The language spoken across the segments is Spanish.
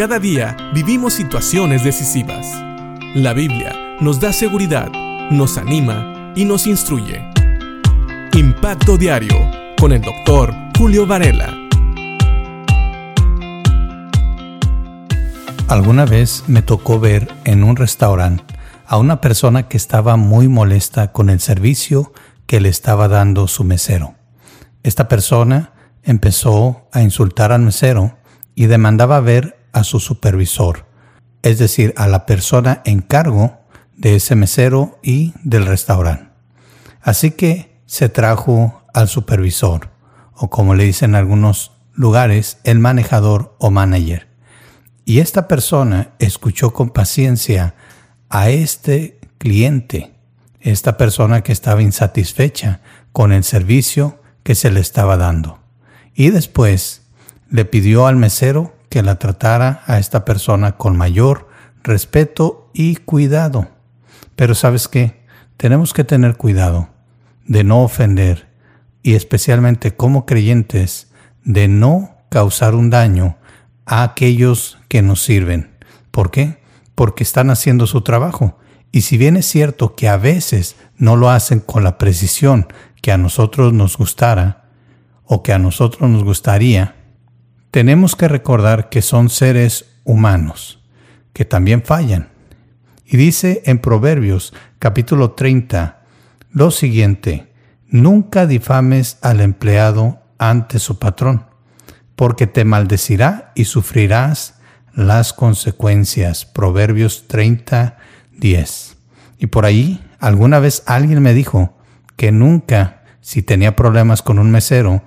Cada día vivimos situaciones decisivas. La Biblia nos da seguridad, nos anima y nos instruye. Impacto Diario con el doctor Julio Varela. Alguna vez me tocó ver en un restaurante a una persona que estaba muy molesta con el servicio que le estaba dando su mesero. Esta persona empezó a insultar al mesero y demandaba ver a su supervisor, es decir, a la persona en cargo de ese mesero y del restaurante. Así que se trajo al supervisor, o como le dicen en algunos lugares, el manejador o manager. Y esta persona escuchó con paciencia a este cliente, esta persona que estaba insatisfecha con el servicio que se le estaba dando. Y después le pidió al mesero que la tratara a esta persona con mayor respeto y cuidado. Pero sabes qué, tenemos que tener cuidado de no ofender y especialmente como creyentes de no causar un daño a aquellos que nos sirven. ¿Por qué? porque están haciendo su trabajo. Y si bien es cierto que a veces no lo hacen con la precisión que a nosotros nos gustara o que a nosotros nos gustaría, tenemos que recordar que son seres humanos, que también fallan. Y dice en Proverbios capítulo 30 lo siguiente, nunca difames al empleado ante su patrón, porque te maldecirá y sufrirás las consecuencias. Proverbios 30, 10. Y por ahí, alguna vez alguien me dijo que nunca, si tenía problemas con un mesero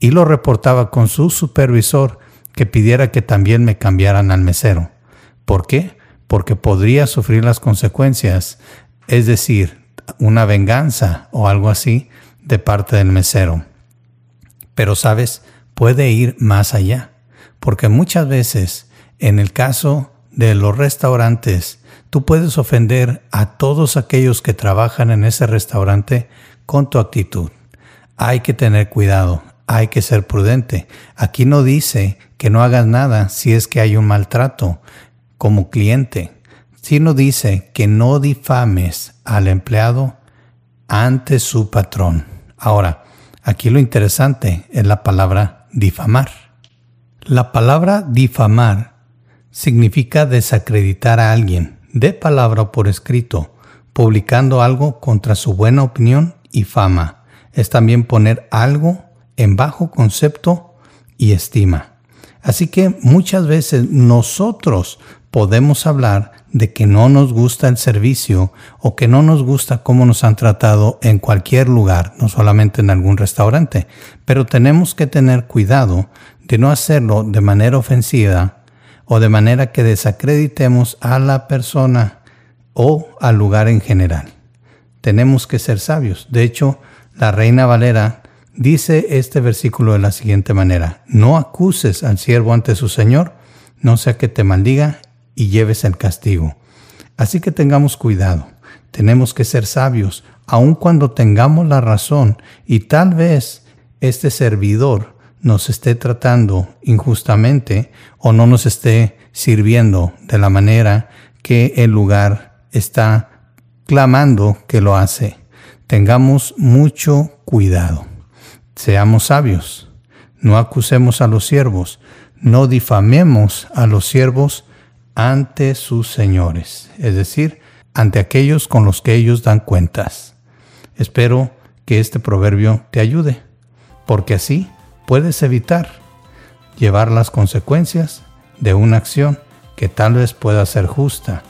y lo reportaba con su supervisor, que pidiera que también me cambiaran al mesero. ¿Por qué? Porque podría sufrir las consecuencias, es decir, una venganza o algo así de parte del mesero. Pero sabes, puede ir más allá, porque muchas veces en el caso de los restaurantes, tú puedes ofender a todos aquellos que trabajan en ese restaurante con tu actitud. Hay que tener cuidado, hay que ser prudente. Aquí no dice que no hagas nada si es que hay un maltrato como cliente, sino dice que no difames al empleado ante su patrón. Ahora, aquí lo interesante es la palabra difamar. La palabra difamar significa desacreditar a alguien, de palabra o por escrito, publicando algo contra su buena opinión y fama. Es también poner algo en bajo concepto y estima. Así que muchas veces nosotros podemos hablar de que no nos gusta el servicio o que no nos gusta cómo nos han tratado en cualquier lugar, no solamente en algún restaurante, pero tenemos que tener cuidado de no hacerlo de manera ofensiva o de manera que desacreditemos a la persona o al lugar en general. Tenemos que ser sabios. De hecho, la reina Valera dice este versículo de la siguiente manera, no acuses al siervo ante su Señor, no sea que te maldiga y lleves el castigo. Así que tengamos cuidado, tenemos que ser sabios, aun cuando tengamos la razón y tal vez este servidor nos esté tratando injustamente o no nos esté sirviendo de la manera que el lugar está clamando que lo hace. Tengamos mucho cuidado. Seamos sabios. No acusemos a los siervos. No difamemos a los siervos ante sus señores, es decir, ante aquellos con los que ellos dan cuentas. Espero que este proverbio te ayude, porque así puedes evitar llevar las consecuencias de una acción que tal vez pueda ser justa,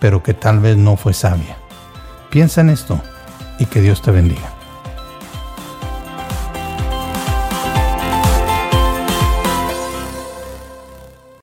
pero que tal vez no fue sabia. Piensa en esto y que Dios te bendiga.